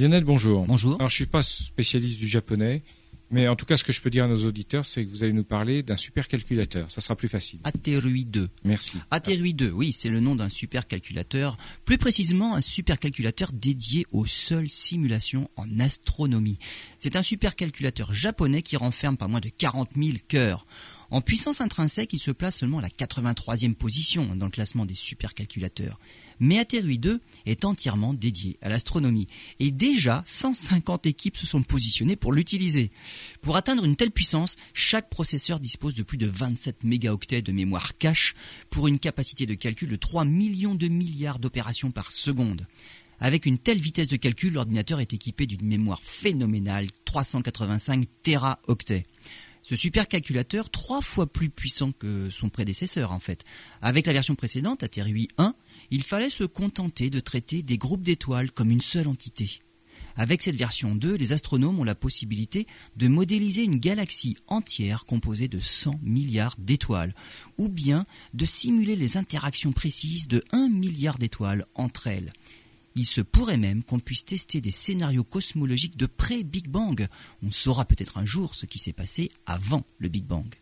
Lionel, bonjour. Bonjour. Alors, je suis pas spécialiste du japonais, mais en tout cas, ce que je peux dire à nos auditeurs, c'est que vous allez nous parler d'un supercalculateur. Ça sera plus facile. Aterui 2. Merci. Aterui 2, oui, c'est le nom d'un supercalculateur. Plus précisément, un supercalculateur dédié aux seules simulations en astronomie. C'est un supercalculateur japonais qui renferme pas moins de 40 000 cœurs. En puissance intrinsèque, il se place seulement à la 83e position dans le classement des supercalculateurs. Mais Aterui 2 est entièrement dédié à l'astronomie. Et déjà, 150 équipes se sont positionnées pour l'utiliser. Pour atteindre une telle puissance, chaque processeur dispose de plus de 27 mégaoctets de mémoire cache pour une capacité de calcul de 3 millions de milliards d'opérations par seconde. Avec une telle vitesse de calcul, l'ordinateur est équipé d'une mémoire phénoménale, 385 téraoctets. Ce supercalculateur, trois fois plus puissant que son prédécesseur en fait. Avec la version précédente, Aterui 1, il fallait se contenter de traiter des groupes d'étoiles comme une seule entité. Avec cette version 2, les astronomes ont la possibilité de modéliser une galaxie entière composée de 100 milliards d'étoiles, ou bien de simuler les interactions précises de 1 milliard d'étoiles entre elles. Il se pourrait même qu'on puisse tester des scénarios cosmologiques de pré-Big Bang. On saura peut-être un jour ce qui s'est passé avant le Big Bang.